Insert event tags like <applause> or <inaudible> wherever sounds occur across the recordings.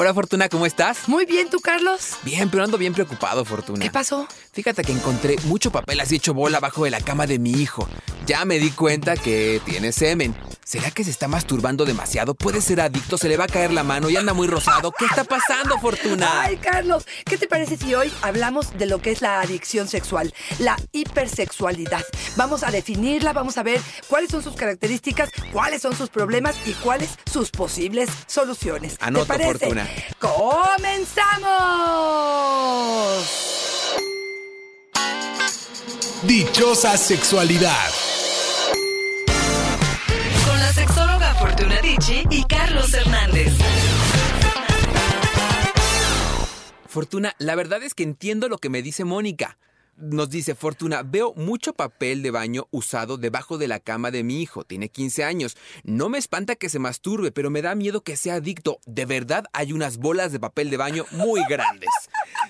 Hola Fortuna, ¿cómo estás? Muy bien, ¿tú, Carlos? Bien, pero ando bien preocupado, Fortuna. ¿Qué pasó? Fíjate que encontré mucho papel así hecho bola abajo de la cama de mi hijo. Ya me di cuenta que tiene semen. ¿Será que se está masturbando demasiado? ¿Puede ser adicto? ¿Se le va a caer la mano y anda muy rosado? ¿Qué está pasando, Fortuna? Ay, Carlos, ¿qué te parece si hoy hablamos de lo que es la adicción sexual, la hipersexualidad? Vamos a definirla, vamos a ver cuáles son sus características, cuáles son sus problemas y cuáles sus posibles soluciones. ¿Te Anoto, parece? Fortuna. ¡Comenzamos! Dichosa sexualidad. Con la sexóloga Fortuna Dicci y Carlos Hernández. Fortuna, la verdad es que entiendo lo que me dice Mónica. Nos dice Fortuna, veo mucho papel de baño usado debajo de la cama de mi hijo. Tiene 15 años. No me espanta que se masturbe, pero me da miedo que sea adicto. De verdad hay unas bolas de papel de baño muy grandes.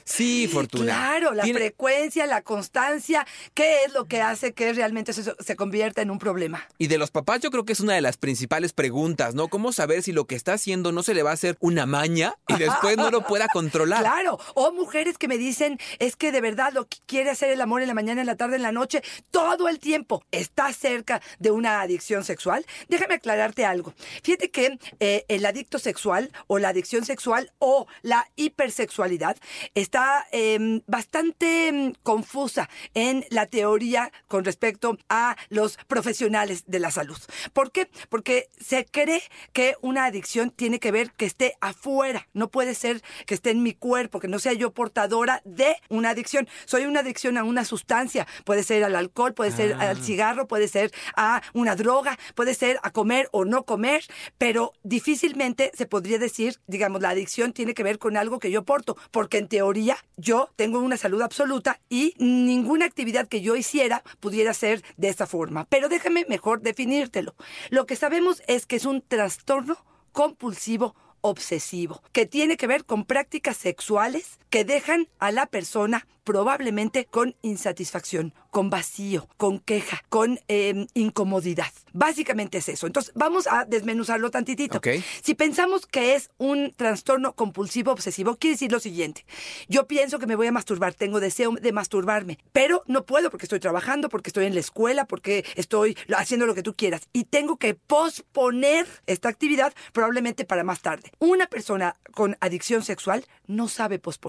Sí, Fortuna. Claro, la Tiene- frecuencia, la constancia, ¿qué es lo que hace que realmente eso se convierta en un problema? Y de los papás yo creo que es una de las principales preguntas, ¿no? ¿Cómo saber si lo que está haciendo no se le va a hacer una maña y después no lo pueda <laughs> controlar? Claro, o mujeres que me dicen, es que de verdad lo que quiere hacer el amor en la mañana, en la tarde, en la noche, todo el tiempo, está cerca de una adicción sexual. Déjame aclararte algo. Fíjate que eh, el adicto sexual o la adicción sexual o la hipersexualidad está eh, bastante mm, confusa en la teoría con respecto a los profesionales de la salud. ¿Por qué? Porque se cree que una adicción tiene que ver que esté afuera, no puede ser que esté en mi cuerpo, que no sea yo portadora de una adicción. Soy una adicción a una sustancia, puede ser al alcohol, puede ser al cigarro, puede ser a una droga, puede ser a comer o no comer, pero difícilmente se podría decir, digamos, la adicción tiene que ver con algo que yo porto, porque en teoría yo tengo una salud absoluta y ninguna actividad que yo hiciera pudiera ser de esta forma. Pero déjame mejor definírtelo. Lo que sabemos es que es un trastorno compulsivo obsesivo, que tiene que ver con prácticas sexuales que dejan a la persona probablemente con insatisfacción, con vacío, con queja, con eh, incomodidad. Básicamente es eso. Entonces, vamos a desmenuzarlo tantitito. Si pensamos que es un trastorno compulsivo obsesivo, quiere decir lo siguiente. Yo pienso que me voy a masturbar, tengo deseo de masturbarme, pero no puedo porque estoy trabajando, porque estoy en la escuela, porque estoy haciendo lo que tú quieras. Y tengo que posponer esta actividad probablemente para más tarde. Una persona con adicción sexual no sabe posponer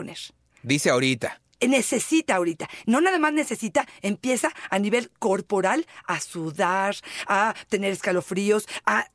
Dice ahorita. Necesita ahorita. No nada más necesita, empieza a nivel corporal a sudar, a tener escalofríos, a,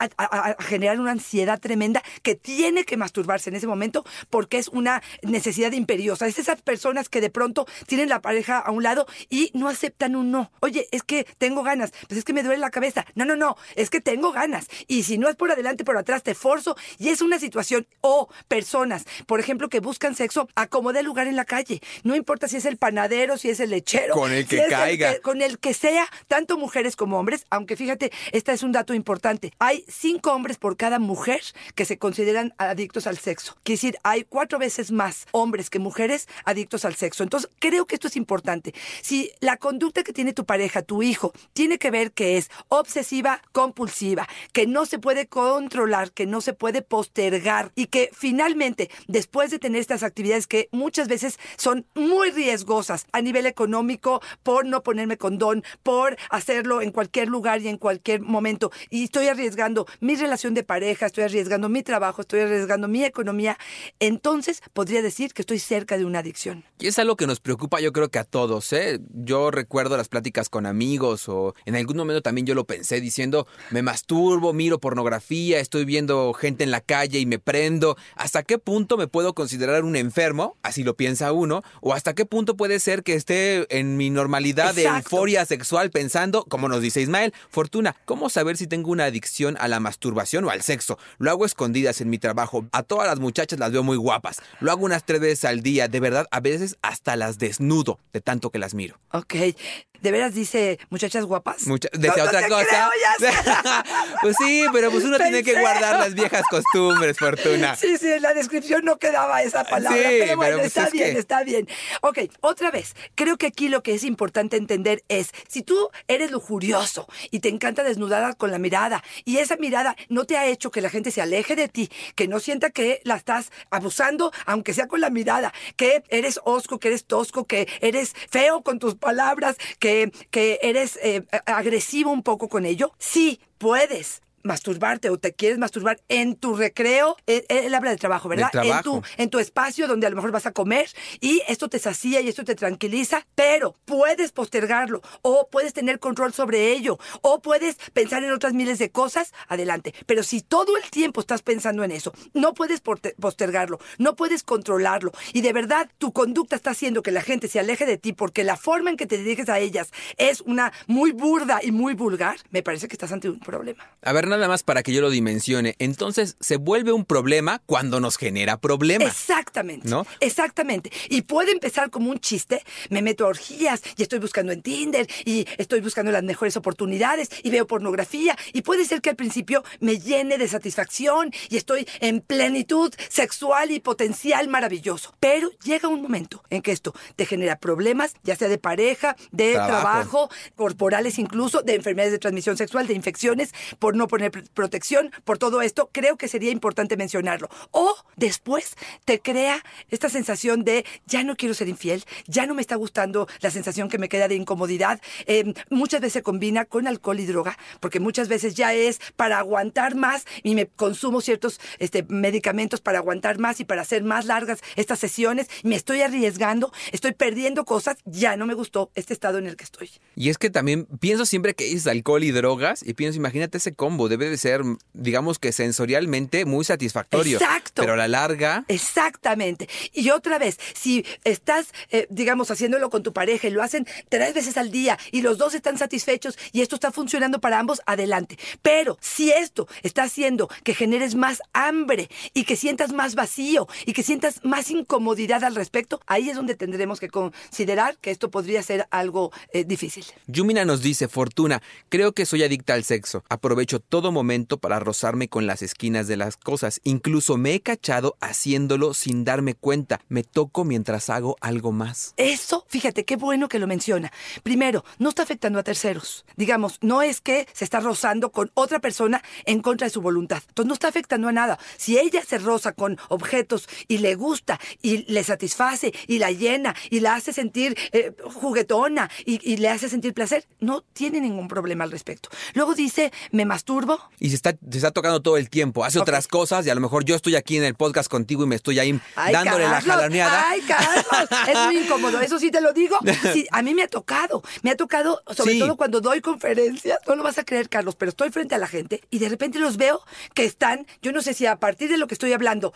generar una ansiedad tremenda que tiene que masturbarse en ese momento porque es una necesidad imperiosa. Es esas personas que de pronto tienen la pareja a un lado y no aceptan un no. Oye, es que tengo ganas, pues es que me duele la cabeza. No, no, no, es que tengo ganas. Y si no es por adelante, por atrás, te forzo. Y es una situación. O personas, por ejemplo, que buscan sexo a como dé lugar en la calle. No importa si es el panadero, si es el lechero. Con el que caiga. que- con el que sea, tanto mujeres como hombres, aunque fíjate, este es un dato importante. Hay cinco hombres por cada mujer que se consideran adictos al sexo. Quiere decir, hay cuatro veces más hombres que mujeres adictos al sexo. Entonces, creo que esto es importante. Si la conducta que tiene tu pareja, tu hijo, tiene que ver que es obsesiva, compulsiva, que no se puede controlar, que no se puede postergar y que finalmente, después de tener estas actividades que muchas veces son muy riesgosas a nivel económico, por no ponerme condón, por hacerlo en cualquier lugar y en cualquier momento, y estoy arriesgando mi relación de pareja, estoy arriesgando mi trabajo, estoy arriesgando mi economía, entonces podría decir que estoy cerca de una adicción. Y es algo que nos preocupa yo creo que a todos, ¿eh? Yo recuerdo las pláticas con amigos o en algún momento también yo lo pensé diciendo, me masturbo, miro pornografía, estoy viendo gente en la calle y me prendo. ¿Hasta qué punto me puedo considerar un enfermo? Así lo piensa uno. ¿O hasta ¿Hasta qué punto puede ser que esté en mi normalidad de euforia sexual pensando, como nos dice Ismael, Fortuna, ¿cómo saber si tengo una adicción a la masturbación o al sexo? Lo hago escondidas en mi trabajo. A todas las muchachas las veo muy guapas. Lo hago unas tres veces al día. De verdad, a veces hasta las desnudo de tanto que las miro. Ok. ¿De veras dice muchachas guapas? Mucha, No, no otra cosa. creo, ya sé. <laughs> pues sí, pero pues uno tiene que guardar las viejas costumbres, Fortuna. Sí, sí, en la descripción no quedaba esa palabra. Sí, pero bueno, pero pues está es bien, que- está bien. Ok, otra vez, creo que aquí lo que es importante entender es, si tú eres lujurioso y te encanta desnudar con la mirada, y esa mirada no te ha hecho que la gente se aleje de ti, que no sienta que la estás abusando, aunque sea con la mirada, que eres osco, que eres tosco, que eres feo con tus palabras, que, que eres eh, agresivo un poco con ello, sí, puedes masturbarte o te quieres masturbar en tu recreo, él, él habla de trabajo, ¿verdad? En, tu, en tu espacio donde a lo mejor vas a comer y esto te sacía y esto te tranquiliza, pero puedes postergarlo o puedes tener control sobre ello o puedes pensar en otras miles de cosas, adelante. Pero si todo el tiempo estás pensando en eso, no puedes postergarlo, no puedes controlarlo y de verdad tu conducta está haciendo que la gente se aleje de ti porque la forma en que te diriges a ellas es una muy burda y muy vulgar, me parece que estás ante un problema. A ver, nada más para que yo lo dimensione. Entonces, se vuelve un problema cuando nos genera problemas. Exactamente. ¿No? Exactamente. Y puede empezar como un chiste. Me meto a orgías y estoy buscando en Tinder y estoy buscando las mejores oportunidades y veo pornografía. Y puede ser que al principio me llene de satisfacción y estoy en plenitud sexual y potencial maravilloso. Pero llega un momento en que esto te genera problemas, ya sea de pareja, de Trabajo. trabajo, corporales incluso, de enfermedades de transmisión sexual, de infecciones, por no poner pr- protección, por todo esto, creo que sería importante mencionarlo. O después te crea esta sensación de ya no quiero ser infiel, ya no me está gustando la sensación que me queda de incomodidad. Eh, muchas veces se combina con alcohol y droga, porque muchas veces ya es para aguantar más y me consumo ciertos este, medicamentos para aguantar más y para hacer más largas estas sesiones. Me estoy arriesgando, estoy perdiendo cosas, ya no me gustó este estado en el que estoy. Y es que también pienso siempre que es alcohol y drogas y pienso, imagínate ese combo, debe de ser, digamos que sensorialmente muy satisfactorio. Exacto. Pero a la larga, Exactamente. Y otra vez, si estás, eh, digamos, haciéndolo con tu pareja y lo hacen tres veces al día y los dos están satisfechos y esto está funcionando para ambos, adelante. Pero si esto está haciendo que generes más hambre y que sientas más vacío y que sientas más incomodidad al respecto, ahí es donde tendremos que considerar que esto podría ser algo eh, difícil. Yumina nos dice, Fortuna, creo que soy adicta al sexo. Aprovecho todo momento para rozarme con las esquinas de las cosas. Incluso me he cachado haciéndolo sin darme cuenta. Me toco mientras hago algo más. Eso, fíjate, qué bueno que lo menciona. Primero, no está afectando a terceros. Digamos, no es que se está rozando con otra persona en contra de su voluntad. Entonces no está afectando a nada. Si ella se roza con objetos y le gusta y le satisface y la llena y la hace sentir eh, juguetona y le hace sentir placer, no tiene ningún problema al respecto. Luego dice, me masturbo. Y se está, se está tocando todo el tiempo. Hace otras cosas y a lo mejor yo estoy aquí en el podcast contigo y me estoy ahí Ay, dándole la Carlos, jaloneada. Ay, Carlos, es muy <laughs> incómodo, eso sí te lo digo. <laughs> Sí, a mí me ha tocado, me ha tocado, sobre Sí. todo cuando doy conferencias, no lo vas a creer, Carlos, pero estoy frente a la gente y de repente los veo que están, yo no sé si a partir de lo que estoy hablando,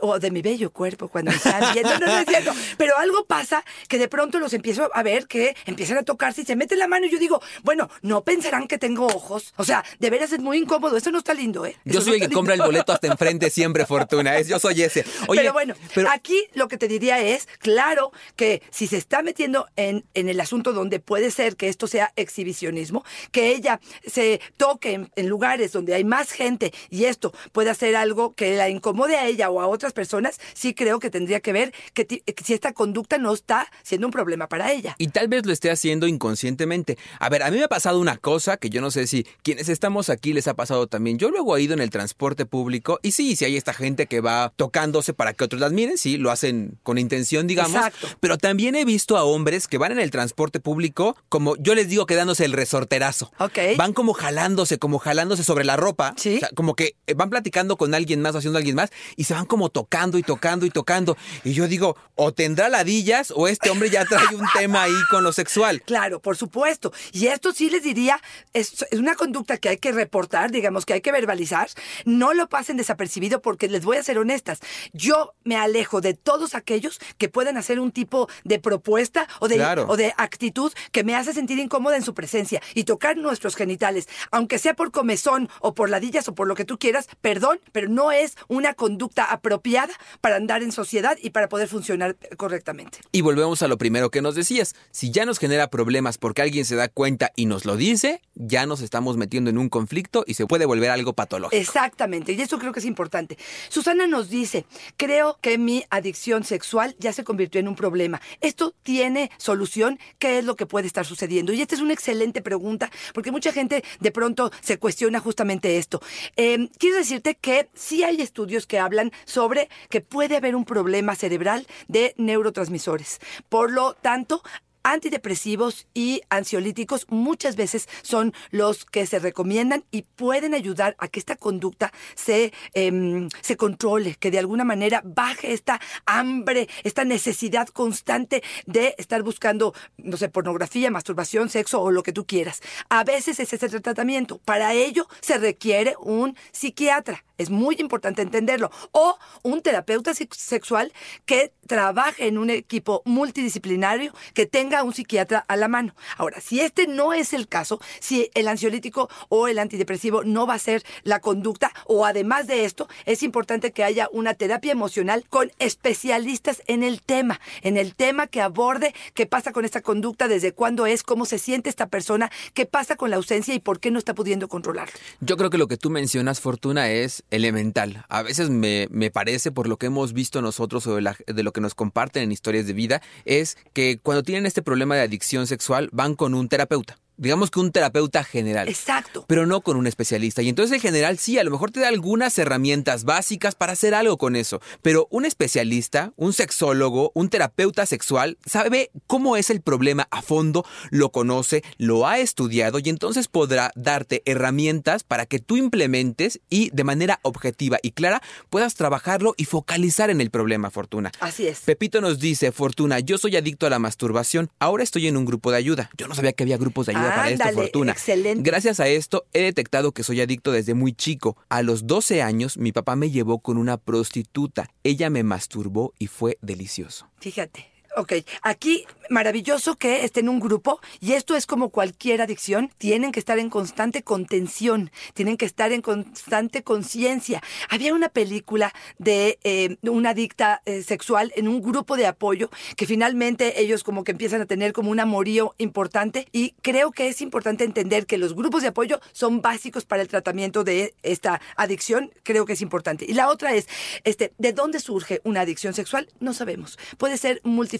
o de mi bello cuerpo, cuando me están viendo, no, no es cierto, pero algo pasa que de pronto los empiezo a ver que empiezan a tocarse y se meten la mano y yo digo, bueno, no pensarán que tengo ojos. O sea, de veras es muy incómodo, eso no está lindo, ¿eh? Yo soy no el que compra el boleto hasta enfrente siempre, Fortuna. Es, yo soy ese. <laughs> Oye, pero bueno, pero- aquí lo que te diría es, claro, que si se está metiendo en, en el asunto donde puede ser que esto sea exhibicionismo, que ella se toque en, en lugares donde hay más gente y esto puede hacer algo que la incomode a ella o a otras personas, sí creo que tendría que ver que si esta conducta no está siendo un problema para ella. Y tal vez lo esté haciendo inconscientemente. A ver, a mí me ha pasado una cosa que yo no sé si quienes estamos aquí les ha pasado también. Yo luego he ido en el transporte público y sí, si hay esta gente que va tocándose para que otros las miren, sí, lo hacen con intención, digamos. Exacto. Pero también he visto a hombres que van en el transporte público, como yo les digo, quedándose el resorterazo. Ok. Van como jalándose, como jalándose sobre la ropa. Sí. O sea, como que eh, van platicando con alguien más, haciendo alguien más, y se van como tocando y tocando y tocando. Y yo digo, o tendrá ladillas o este hombre ya trae un tema ahí con lo sexual. Claro, por supuesto. Y esto sí les diría, es, es una conducta que hay que reportar digamos que hay que verbalizar, no lo pasen desapercibido porque les voy a ser honestas. Yo me alejo de todos aquellos que puedan hacer un tipo de propuesta o de, Claro. o de actitud que me hace sentir incómoda en su presencia y tocar nuestros genitales, aunque sea por comezón o por ladillas o por lo que tú quieras, perdón, pero no es una conducta apropiada para andar en sociedad y para poder funcionar correctamente. Y volvemos a lo primero que nos decías. Si ya nos genera problemas porque alguien se da cuenta y nos lo dice, ya nos estamos metiendo en un conflicto y se puede volver algo patológico. Exactamente, y eso creo que es importante. Susana nos dice, creo que mi adicción sexual ya se convirtió en un problema. ¿Esto tiene solución? ¿Qué es lo que puede estar sucediendo? Y esta es una excelente pregunta, porque mucha gente de pronto se cuestiona justamente esto. Eh, quiero decirte que sí hay estudios que hablan sobre que puede haber un problema cerebral de neurotransmisores. Por lo tanto, antidepresivos y ansiolíticos muchas veces son los que se recomiendan y pueden ayudar a que esta conducta se, em, se controle, que de alguna manera baje esta hambre, esta necesidad constante de estar buscando, no sé, pornografía, masturbación, sexo o lo que tú quieras. A veces es ese el tratamiento. Para ello se requiere un psiquiatra. Es muy importante entenderlo. O un terapeuta sex- sexual que trabaje en un equipo multidisciplinario que tenga un psiquiatra a la mano. Ahora, si este no es el caso, si el ansiolítico o el antidepresivo no va a ser la conducta, o además de esto, es importante que haya una terapia emocional con especialistas en el tema, en el tema que aborde qué pasa con esta conducta, desde cuándo es, cómo se siente esta persona, qué pasa con la ausencia y por qué no está pudiendo controlarlo. Yo creo que lo que tú mencionas, Fortuna, es elemental. A veces me, me parece, por lo que hemos visto nosotros o de lo que nos comparten en historias de vida, es que cuando tienen este problema de adicción sexual van con un terapeuta. Digamos que un terapeuta general. Exacto. Pero no con un especialista. Y entonces el general sí, a lo mejor te da algunas herramientas básicas para hacer algo con eso. Pero un especialista, un sexólogo, un terapeuta sexual, sabe cómo es el problema a fondo, lo conoce, lo ha estudiado y entonces podrá darte herramientas para que tú implementes y de manera objetiva y clara puedas trabajarlo y focalizar en el problema, Fortuna. Así es. Pepito nos dice, Fortuna, yo soy adicto a la masturbación. Ahora estoy en un grupo de ayuda. Yo no sabía que había grupos de ayuda para esto, Ándale, Fortuna. excelente. Gracias a esto he detectado que soy adicto desde muy chico. A los 12 años mi papá me llevó con una prostituta. Ella me masturbó y fue delicioso. Fíjate. Ok, aquí maravilloso que esté en un grupo y esto es como cualquier adicción, tienen que estar en constante contención, tienen que estar en constante conciencia. Había una película de eh, una adicta eh, sexual en un grupo de apoyo que finalmente ellos como que empiezan a tener como un amorío importante y creo que es importante entender que los grupos de apoyo son básicos para el tratamiento de esta adicción, creo que es importante. Y la otra es, este, ¿de dónde surge una adicción sexual? No sabemos. Puede ser multifactorial.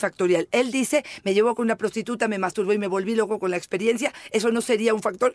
Él dice, me llevó con una prostituta, me masturbó y me volví loco con la experiencia. Eso no sería un factor.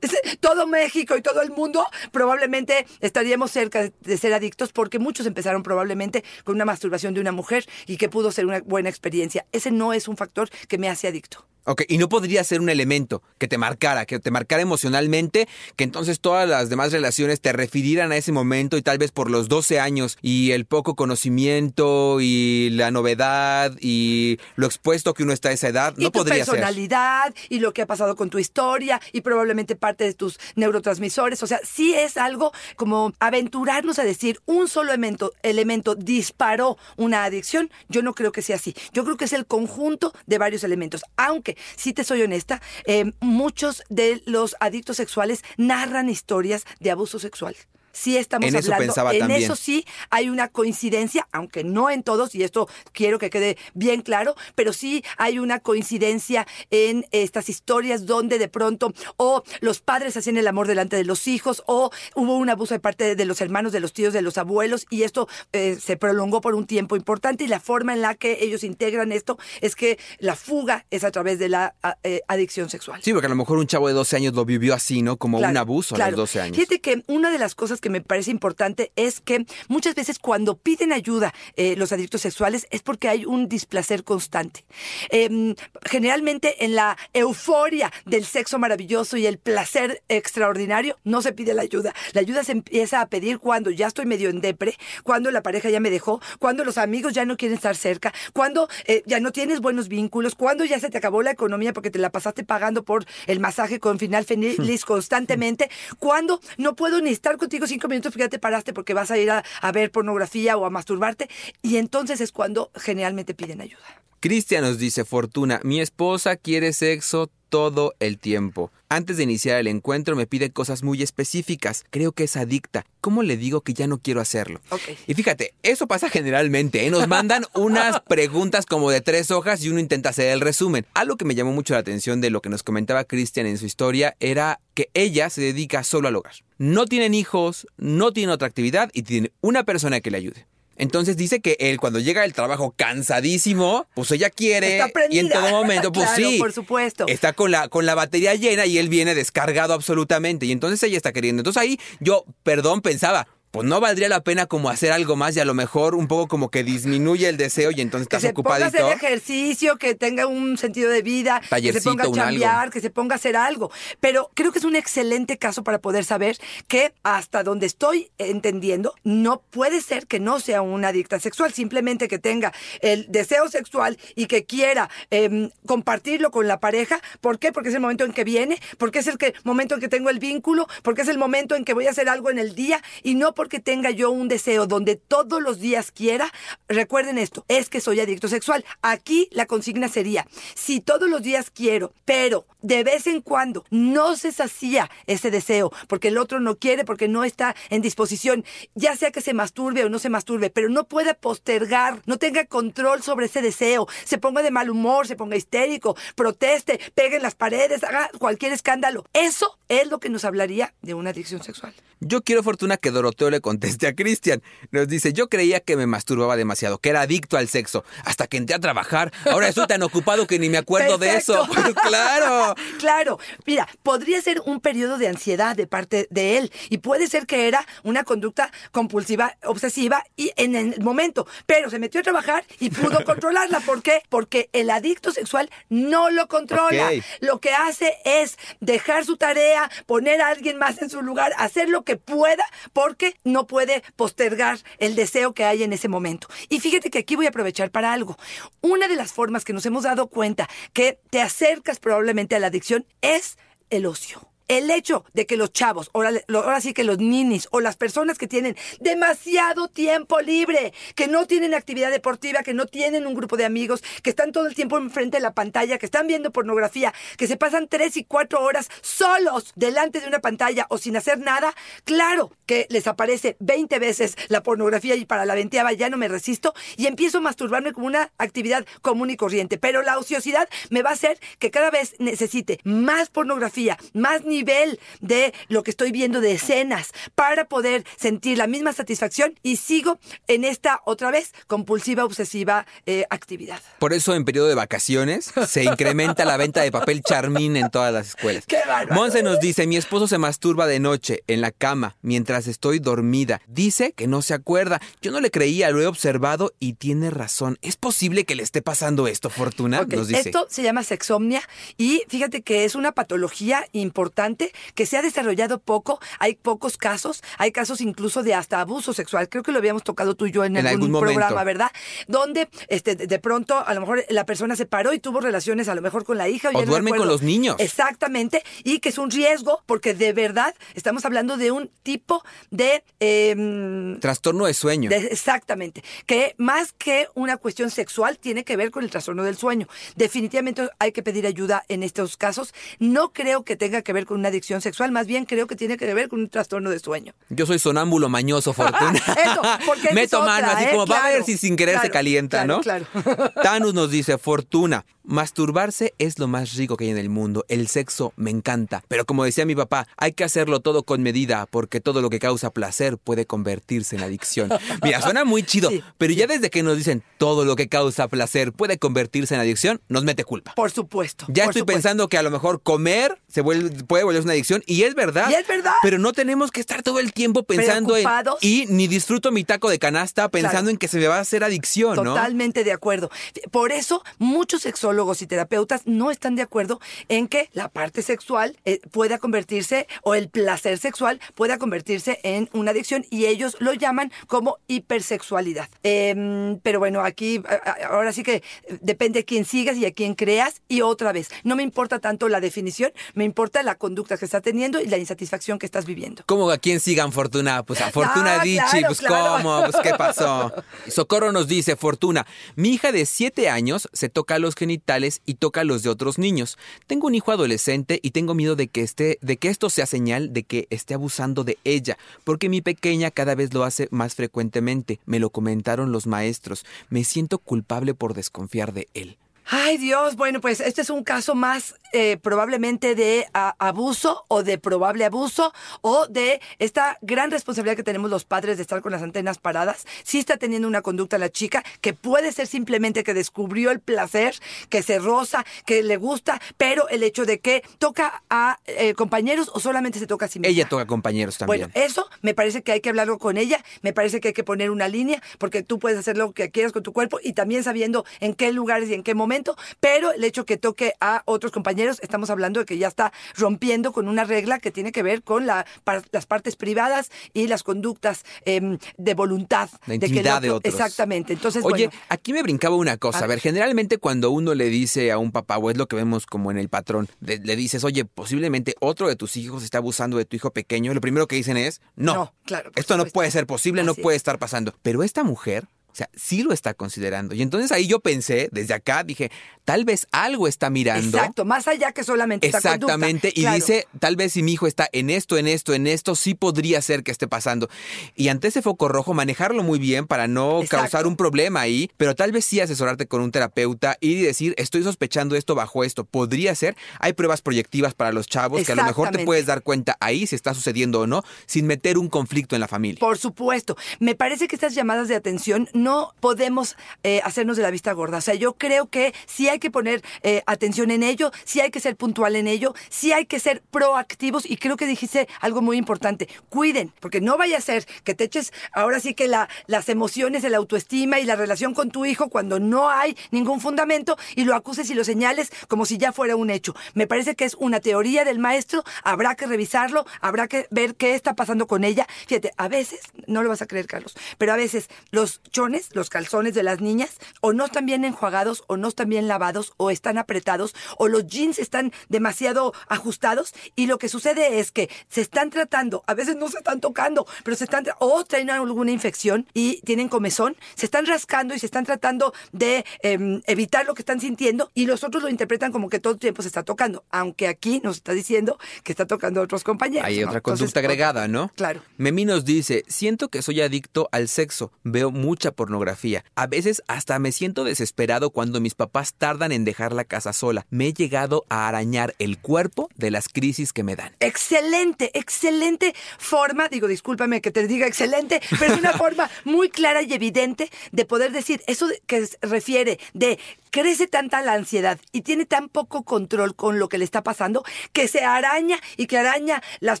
Todo México y todo el mundo probablemente estaríamos cerca de ser adictos porque muchos empezaron probablemente con una masturbación de una mujer y que pudo ser una buena experiencia. Ese no es un factor que me hace adicto. Ok, y no podría ser un elemento que te marcara, que te marcara emocionalmente, que entonces todas las demás relaciones te refirieran a ese momento y tal vez por los 12 años y el poco conocimiento y la novedad y lo expuesto que uno está a esa edad, y no tu podría ser. personalidad y lo que ha pasado con tu historia y probablemente parte de tus neurotransmisores. O sea, sí es algo como aventurarnos a decir un solo elemento, elemento disparó una adicción. Yo no creo que sea así. Yo creo que es el conjunto de varios elementos. Aunque, si te soy honesta, eh, muchos de los adictos sexuales narran historias de abuso sexual. Sí estamos En eso hablando, pensaba en también. eso sí hay una coincidencia, aunque no en todos, y esto quiero que quede bien claro, pero sí hay una coincidencia en estas historias donde de pronto o los padres hacían el amor delante de los hijos o hubo un abuso de parte de los hermanos, de los tíos, de los abuelos y esto eh, se prolongó por un tiempo importante y la forma en la que ellos integran esto es que la fuga es a través de la eh, adicción sexual. Sí, porque a lo mejor un chavo de 12 años lo vivió así, ¿no? Como un Claro, abuso a los 12 años. Fíjate que una de las cosas que que me parece importante es que muchas veces cuando piden ayuda eh, los adictos sexuales es porque hay un displacer constante. Em, generalmente en la euforia del sexo maravilloso y el placer extraordinario no se pide la ayuda. La ayuda se empieza a pedir cuando ya estoy medio en depre, cuando la pareja ya me dejó, cuando los amigos ya no quieren estar cerca, cuando eh, ya no tienes buenos vínculos, cuando ya se te acabó la economía porque te la pasaste pagando por el masaje con final feliz constantemente, cuando no puedo ni estar contigo cinco minutos porque ya te paraste porque vas a ir a, a ver pornografía o a masturbarte, y entonces es cuando generalmente piden ayuda. Cristian nos dice, Fortuna, mi esposa quiere sexo todo el tiempo. Antes de iniciar el encuentro me pide cosas muy específicas. Creo que es adicta. ¿Cómo le digo que ya no quiero hacerlo? Y fíjate, eso pasa generalmente. ¿eh? Nos mandan <laughs> unas preguntas como de tres hojas y uno intenta hacer el resumen. Algo que me llamó mucho la atención de lo que nos comentaba Cristian en su historia era que ella se dedica solo al hogar. No tienen hijos, no tiene otra actividad y tiene una persona que le ayude. Entonces dice que él cuando llega del trabajo cansadísimo, pues ella quiere Está prendida. y en todo momento, pues <laughs> Claro, sí, por supuesto. está con la con la batería llena y él viene descargado absolutamente y entonces ella está queriendo. Entonces ahí yo, perdón, pensaba, pues no valdría la pena como hacer algo más y a lo mejor un poco como que disminuye el deseo y entonces que estás se ponga a ocupadito. hacer ejercicio, que tenga un sentido de vida, que se ponga a chambear, que se ponga a hacer algo. Pero creo que es un excelente caso para poder saber que hasta donde estoy entendiendo, no puede ser que no sea una adicta sexual, simplemente que tenga el deseo sexual y que quiera em, compartirlo con la pareja. ¿Por qué? Porque es el momento en que viene, porque es el que, momento en que tengo el vínculo, porque es el momento en que voy a hacer algo en el día y no porque tenga yo un deseo donde todos los días quiera. Recuerden esto, es que soy adicto sexual. Aquí la consigna sería, si todos los días quiero, pero de vez en cuando no se sacía ese deseo, porque el otro no quiere, porque no está en disposición, ya sea que se masturbe o no se masturbe, pero no puede postergar, no tenga control sobre ese deseo, se ponga de mal humor, se ponga histérico, proteste, pegue en las paredes, haga cualquier escándalo. Eso es lo que nos hablaría de una adicción sexual. Yo quiero fortuna que Doroteo le conteste a Cristian. Nos dice, yo creía que me masturbaba demasiado, que era adicto al sexo, hasta que entré a trabajar. Ahora estoy tan ocupado que ni me acuerdo de eso. <laughs> <laughs> Claro. Claro, mira, podría ser un periodo de ansiedad de parte de él y puede ser que era una conducta compulsiva, obsesiva y en el momento, pero se metió a trabajar y pudo <laughs> controlarla. ¿Por qué? Porque el adicto sexual no lo controla. Lo que hace es dejar su tarea, poner a alguien más en su lugar, hacer lo que pueda porque no puede postergar el deseo que hay en ese momento. Y fíjate que aquí voy a aprovechar para algo. Una de las formas que nos hemos dado cuenta que te acercas probablemente a la adicción es el ocio. El hecho de que los chavos, ahora, sí que los ninis o las personas que tienen demasiado tiempo libre, que no tienen actividad deportiva, que no tienen un grupo de amigos, que están todo el tiempo enfrente de la pantalla, que están viendo pornografía, que se pasan tres y cuatro horas solos delante de una pantalla o sin hacer nada, claro que les aparece 20 veces la pornografía y para la venteaba ya no me resisto y empiezo a masturbarme como una actividad común y corriente. Pero la ociosidad me va a hacer que cada vez necesite más pornografía, más nivel de lo que estoy viendo de escenas para poder sentir la misma satisfacción y sigo en esta otra vez compulsiva, obsesiva eh, actividad. Por eso en periodo de vacaciones se incrementa la venta de papel charmín en todas las escuelas. ¡Qué! Monse nos dice, mi esposo se masturba de noche en la cama mientras estoy dormida. Dice que no se acuerda. Yo no le creía, lo he observado y tiene razón. ¿Es posible que le esté pasando esto, Fortuna? Ok, Nos dice. Esto se llama sexomnia y fíjate que es una patología importante que se ha desarrollado poco. Hay pocos casos, hay casos incluso de hasta abuso sexual. Creo que lo habíamos tocado tú y yo en, En algún, programa, ¿verdad? Donde este, de pronto a lo mejor la persona se paró y tuvo relaciones a lo mejor con la hija. O ya no me duermen con los niños. Exactamente, y que es un riesgo porque de verdad estamos hablando de un tipo de... em, Trastorno de sueño. de- exactamente. Que más que una cuestión sexual tiene que ver con el trastorno del sueño. Definitivamente hay que pedir ayuda en estos casos. No creo que tenga que ver con una adicción sexual, más bien creo que tiene que ver con un trastorno de sueño. Yo soy sonámbulo mañoso, Fortuna. <laughs> Eso, porque <laughs> Meto mano así ¿eh? como va a ver si sin querer se calienta, claro, ¿no? claro. <laughs> Tanus nos dice, Fortuna, masturbarse es lo más rico que hay en el mundo. El sexo me encanta. Pero como decía mi papá, hay que hacerlo todo con medida porque todo lo que causa placer puede convertirse en adicción. <laughs> Mira, suena muy chido, Sí, pero ya desde que nos dicen todo lo que causa placer puede convertirse en adicción, nos mete culpa. Por supuesto. Ya por estoy supuesto. pensando que a lo mejor comer se vuelve, puede volverse una adicción y es verdad. Y es verdad. Pero no tenemos que estar todo el tiempo pensando en y ni disfruto mi taco de canasta pensando Claro. en que se me va a hacer adicción, ¿no? Totalmente de acuerdo. Por eso muchos sexólogos y terapeutas no están de acuerdo en que la parte sexual eh, pueda convertirse o el placer sexual pueda convertirse en una adicción y ellos lo llaman como hipersexualidad. Em, pero bueno, aquí a- a- ahora sí que eh, depende de quién sigas y a quién creas y otra vez, no me importa tanto la definición, me importa la conducta que estás teniendo y la insatisfacción que estás viviendo. ¿Cómo a quién sigan Fortuna? Pues a Fortuna Ah, Dichi, claro, pues claro. cómo, pues qué pasó. <laughs> Socorro nos dice, Fortuna, mi hija de 7 años se toca los genitales y toca los de otros niños. Tengo un hijo adolescente y tengo miedo de que esté, de que esto sea señal de que esté abusando de ella, porque mi pequeña cada vez lo hace más frecuentemente. Me lo comentaron los maestros. Me siento culpable por desconfiar de él. Ay Dios, bueno, pues este es un caso más eh, probablemente de a- abuso o de probable abuso o de esta gran responsabilidad que tenemos los padres de estar con las antenas paradas. Sí está teniendo una conducta la chica que puede ser simplemente que descubrió el placer, que se roza, que le gusta, pero el hecho de que toca a eh, compañeros o solamente se toca a sí misma. Ella toca compañeros también. Bueno, eso me parece que hay que hablarlo con ella, me parece que hay que poner una línea, porque tú puedes hacer lo que quieras con tu cuerpo y también sabiendo en qué lugares y en qué momento, pero el hecho que toque a otros compañeros, estamos hablando de que ya está rompiendo con una regla que tiene que ver con la, las partes privadas y las conductas em, de voluntad. La que el intimidad de otro- otros. Exactamente. Entonces, Oye, bueno, aquí me brincaba una cosa. A A ver, generalmente cuando uno le dice a un papá, o es lo que vemos como en el patrón, de- le dices, oye, posiblemente otro de tus hijos está abusando de tu hijo pequeño, lo primero que dicen es, no, No, claro, esto no puede ser posible, no puede es. estar pasando. Pero esta mujer... O sea, sí lo está considerando. Y entonces ahí yo pensé, desde acá, dije, tal vez algo está mirando. exacto, más allá que solamente esta. Exactamente, y Claro. dice, tal vez si mi hijo está en esto, en esto, en esto, sí podría ser que esté pasando. Y ante ese foco rojo, manejarlo muy bien para no Exacto. causar un problema ahí, pero tal vez sí asesorarte con un terapeuta y decir, estoy sospechando esto bajo esto. Podría ser, hay pruebas proyectivas para los chavos que a lo mejor te puedes dar cuenta ahí si está sucediendo o no, sin meter un conflicto en la familia. Por supuesto. Me parece que estas llamadas de atención no podemos eh, hacernos de la vista gorda. O sea, yo creo que sí hay que poner eh, atención en ello, sí hay que ser puntual en ello, sí hay que ser proactivos y creo que dijiste algo muy importante. Cuiden, porque no vaya a ser que te eches ahora sí que la, las emociones, el autoestima y la relación con tu hijo cuando no hay ningún fundamento y lo acuses y lo señales como si ya fuera un hecho. Me parece que es una teoría del maestro, habrá que revisarlo, habrá que ver qué está pasando con ella. Fíjate, a veces, no lo vas a creer, Carlos, pero a veces los chones, los calzones de las niñas, o no están bien enjuagados, o no están bien lavados, o están apretados, o los jeans están demasiado ajustados, y lo que sucede es que se están tratando, a veces no se están tocando, pero se están, o traen alguna infección y tienen comezón, se están rascando y se están tratando de em, evitar lo que están sintiendo, y los otros lo interpretan como que todo el tiempo se está tocando, aunque aquí nos está diciendo que está tocando a otros compañeros. Hay ¿no? otra conducta agregada, ¿no? Claro. Memi nos dice, siento que soy adicto al sexo, veo mucha pornografía. A veces hasta me siento desesperado cuando mis papás tardan en dejar la casa sola. Me he llegado a arañar el cuerpo de las crisis que me dan. Excelente, excelente forma, digo, discúlpame que te diga excelente, pero es una <laughs> forma muy clara y evidente de poder decir eso que refiere de crece tanta la ansiedad y tiene tan poco control con lo que le está pasando que se araña y que araña las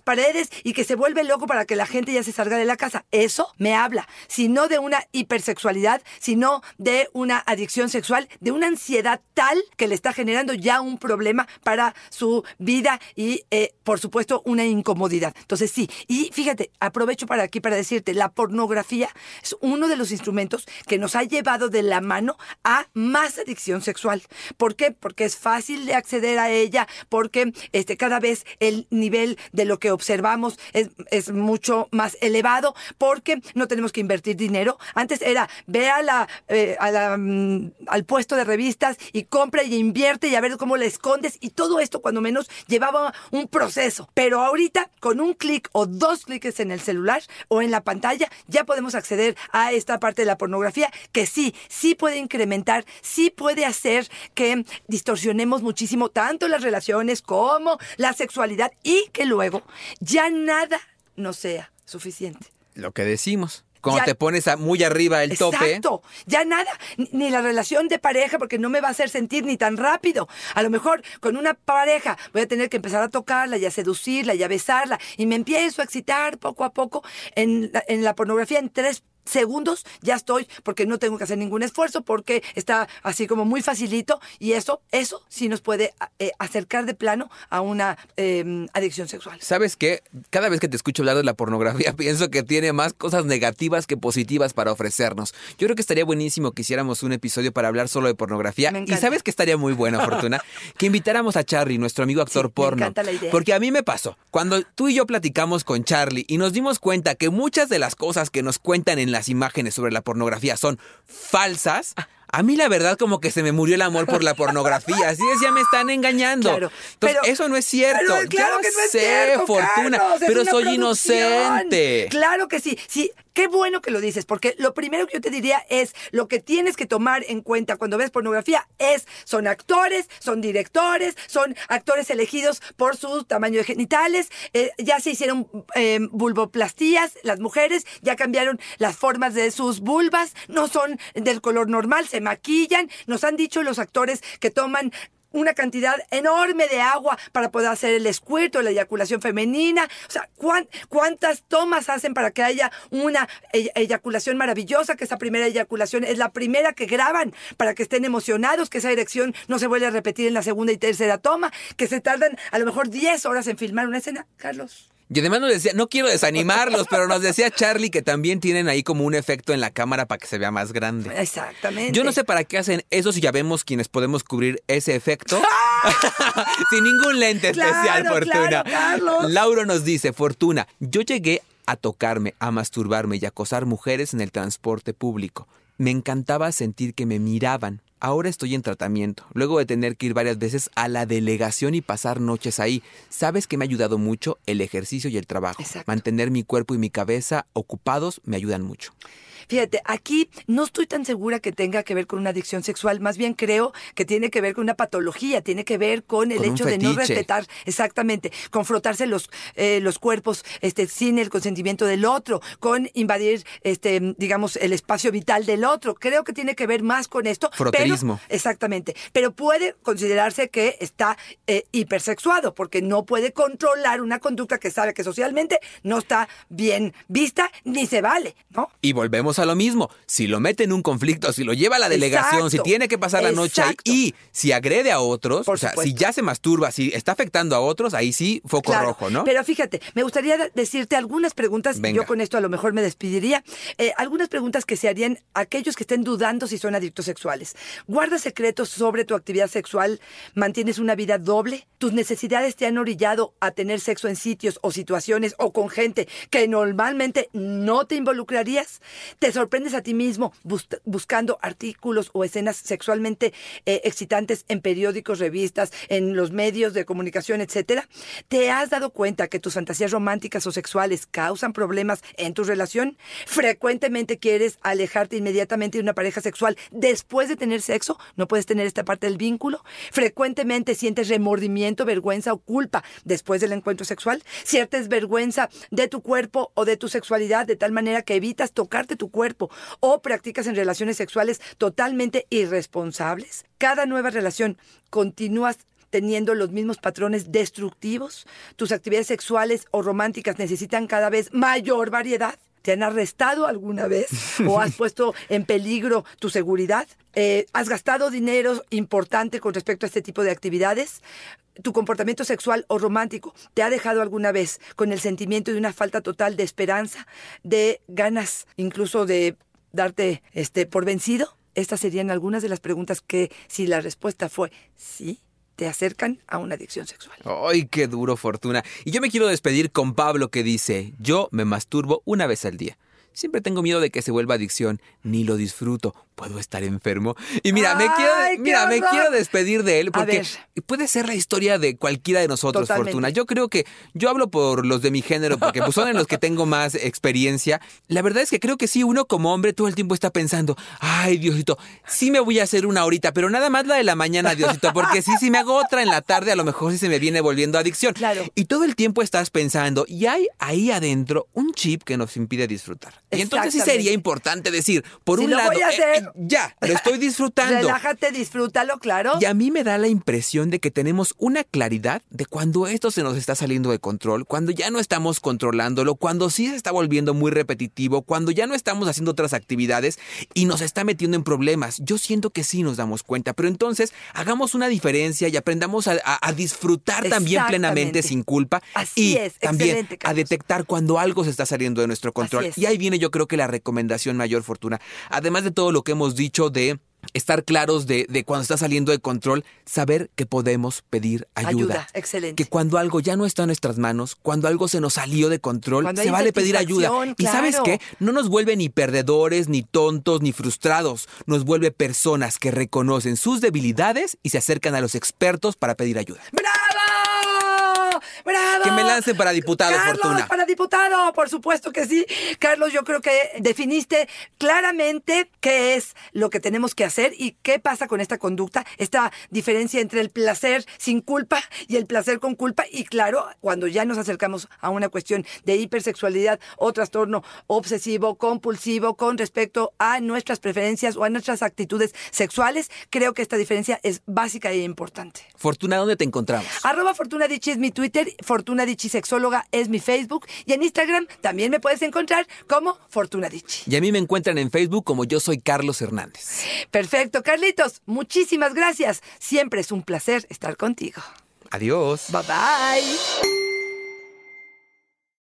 paredes y que se vuelve loco para que la gente ya se salga de la casa. Eso me habla, si no de una hipersexualidad, sino de una adicción sexual, de una ansiedad tal que le está generando ya un problema para su vida y, eh, por supuesto, una incomodidad. Entonces, sí, y fíjate, aprovecho para aquí para decirte, la pornografía es uno de los instrumentos que nos ha llevado de la mano a más adicción sexual. ¿Por qué? Porque es fácil de acceder a ella, porque este, cada vez el nivel de lo que observamos es mucho más elevado, porque no tenemos que invertir dinero. Antes era Ve a la, eh, mm, al puesto de revistas y compra y invierte y a ver cómo la escondes. Y todo esto, cuando menos, llevaba un proceso. Pero ahorita, con un clic o dos clics en el celular o en la pantalla, ya podemos acceder a esta parte de la pornografía que sí, sí puede incrementar, sí puede hacer que distorsionemos muchísimo tanto las relaciones como la sexualidad y que luego ya nada no sea suficiente. Lo que decimos. Cuando Ya- te pones a- muy arriba el tope. Exacto, ya nada, ni- ni la relación de pareja porque no me va a hacer sentir ni tan rápido. A lo mejor con una pareja voy a tener que empezar a tocarla y a seducirla y a besarla y me empiezo a excitar poco a poco en la, en la pornografía en tres segundos ya estoy porque no tengo que hacer ningún esfuerzo porque está así como muy facilito y eso eso sí nos puede eh, acercar de plano a una eh, adicción sexual. ¿Sabes qué? Cada vez que te escucho hablar de la pornografía, <laughs> pienso que tiene más cosas negativas que positivas para ofrecernos. Yo creo que estaría buenísimo que hiciéramos un episodio para hablar solo de pornografía. Me Y sabes que estaría muy bueno, Fortuna, <laughs> que invitáramos a Charlie, nuestro amigo actor Sí, me porno. encanta la idea. Porque a mí me pasó. Cuando tú y yo platicamos con Charlie y nos dimos cuenta que muchas de las cosas que nos cuentan en las imágenes sobre la pornografía son falsas. A mí la verdad como que se me murió el amor por la pornografía. Así decía, me están engañando. Claro, Entonces, pero- eso no es cierto. Pero claro que no es sé, cierto, Fortuna, Carlos, es pero soy producción. inocente. Claro que sí. Sí, qué bueno que lo dices, porque lo primero que yo te diría es lo que tienes que tomar en cuenta cuando ves pornografía es son actores, son directores, son actores elegidos por su tamaño de genitales, eh, ya se hicieron eh, vulvoplastías, las mujeres ya cambiaron las formas de sus vulvas, no son del color normal, se maquillan, nos han dicho los actores que toman una cantidad enorme de agua para poder hacer el squirt o la eyaculación femenina. O sea, ¿cuán- ¿cuántas tomas hacen para que haya una ey- eyaculación maravillosa? Que esa primera eyaculación es la primera que graban para que estén emocionados, que esa erección no se vuelve a repetir en la segunda y tercera toma, que se tardan a lo mejor 10 horas en filmar una escena. Carlos. Y además nos decía, no quiero desanimarlos, pero nos decía Charlie que también tienen ahí como un efecto en la cámara para que se vea más grande. Exactamente. Yo no sé para qué hacen eso si ya vemos quienes podemos cubrir ese efecto. <laughs> <laughs> Sin ningún lente especial, Fortuna. claro, Carlos. Lauro nos dice, Fortuna, yo llegué a tocarme, a masturbarme y acosar mujeres en el transporte público. Me encantaba sentir que me miraban. Ahora estoy en tratamiento, luego de tener que ir varias veces a la delegación y pasar noches ahí. ¿Sabes que me ha ayudado mucho? El ejercicio y el trabajo. Exacto. Mantener mi cuerpo y mi cabeza ocupados me ayudan mucho. Fíjate, aquí no estoy tan segura que tenga que ver con una adicción sexual, más bien creo que tiene que ver con una patología, tiene que ver con el Con hecho de no respetar, exactamente, con frotarse los, eh, los cuerpos este, sin el consentimiento del otro, con invadir, este, digamos, el espacio vital del otro. Creo que tiene que ver más con esto. pero- Froterismo. exactamente, pero puede considerarse que está eh, hipersexuado, porque no puede controlar una conducta que sabe que socialmente no está bien vista ni se vale, ¿no? Y volvemos a lo mismo. Si lo mete en un conflicto, si lo lleva a la delegación, Exacto. si tiene que pasar la noche ahí y si agrede a otros, Por o sea, si ya se masturba, si está afectando a otros, ahí sí foco Claro, rojo, ¿no? Pero fíjate, me gustaría decirte algunas preguntas, Venga. yo con esto a lo mejor me despediría, eh, algunas preguntas que se harían a aquellos que estén dudando si son adictos sexuales. ¿Guardas secretos sobre tu actividad sexual? ¿Mantienes una vida doble? ¿Tus necesidades te han orillado a tener sexo en sitios o situaciones o con gente que normalmente no te involucrarías? ¿Te sorprendes a ti mismo bus- buscando artículos o escenas sexualmente eh, excitantes en periódicos, revistas, en los medios de comunicación, etcétera? ¿Te has dado cuenta que tus fantasías románticas o sexuales causan problemas en tu relación? ¿Frecuentemente quieres alejarte inmediatamente de una pareja sexual después de tener sexo? ¿No puedes tener esta parte del vínculo? ¿Frecuentemente sientes remordimiento, vergüenza o culpa después del encuentro sexual? ¿Sientes vergüenza de tu cuerpo o de tu sexualidad de tal manera que evitas tocarte tu cuerpo o practicas en relaciones sexuales totalmente irresponsables? Cada nueva relación continúas teniendo los mismos patrones destructivos? ¿Tus actividades sexuales o románticas necesitan cada vez mayor variedad? ¿Te han arrestado alguna vez o has <laughs> puesto en peligro tu seguridad? Eh, ¿Has gastado dinero importante con respecto a este tipo de actividades? ¿Tu comportamiento sexual o romántico te ha dejado alguna vez con el sentimiento de una falta total de esperanza, de ganas incluso de darte este, por vencido? Estas serían algunas de las preguntas que, si la respuesta fue sí, te acercan a una adicción sexual. ¡Ay, qué duro, Fortuna! Y yo me quiero despedir con Pablo que dice, yo me masturbo una vez al día. siempre tengo miedo de que se vuelva adicción, ni lo disfruto, puedo estar enfermo. Y mira, me quiero, mira, me quiero despedir de él porque puede ser la historia de cualquiera de nosotros, Totalmente. Fortuna. Yo creo que yo hablo por los de mi género porque pues, son en los que tengo más experiencia. La verdad es que creo que sí, uno como hombre todo el tiempo está pensando, ay, Diosito, sí me voy a hacer una ahorita, pero nada más la de la mañana, Diosito, porque sí, si me hago otra en la tarde, a lo mejor sí se me viene volviendo adicción. Claro. Y todo el tiempo estás pensando, y hay ahí adentro un chip que nos impide disfrutar. Y entonces sí sería importante decir, por un lo lado, voy a eh, hacer. Ya, lo estoy <laughs> disfrutando. Relájate, disfrútalo, claro. Y a mí me da la impresión de que tenemos una claridad de cuando esto se nos está saliendo de control, cuando ya no estamos controlándolo, cuando sí se está volviendo muy repetitivo, cuando ya no estamos haciendo otras actividades y nos está metiendo en problemas. Yo siento que sí nos damos cuenta, pero entonces hagamos una diferencia y aprendamos a, a- a disfrutar también plenamente sin culpa Así y es, también a detectar cuando algo se está saliendo de nuestro control. Y ahí viene yo creo que la recomendación mayor fortuna. Además de todo lo que hemos dicho de estar claros de, de cuando está saliendo de control, saber que podemos pedir ayuda. Ayuda, excelente. Que cuando algo ya no está en nuestras manos, cuando algo se nos salió de control, Cuando se vale pedir ayuda. Y sabes qué? No nos vuelve ni perdedores, ni tontos, ni frustrados. Nos vuelve personas que reconocen sus debilidades y se acercan a los expertos para pedir ayuda. ¡Bravo! ¡Bravo! Que me lancen para diputado, Carlos, Fortuna. para diputado, por supuesto que sí. Carlos, yo creo que definiste claramente qué es lo que tenemos que hacer y qué pasa con esta conducta, esta diferencia entre el placer sin culpa y el placer con culpa. Y claro, cuando ya nos acercamos a una cuestión de hipersexualidad o trastorno obsesivo, compulsivo con respecto a nuestras preferencias o a nuestras actitudes sexuales, creo que esta diferencia es básica e importante. Fortuna, ¿dónde te encontramos? Arroba Fortuna Dichi es mi Twitter, Fortuna Dichi Sexóloga es mi Facebook y en Instagram también me puedes encontrar como Fortuna Dichi. Y a mí me encuentran en Facebook como yo soy Carlos Hernández. Perfecto, Carlitos, muchísimas gracias. Siempre es un placer estar contigo. Adiós. Bye bye.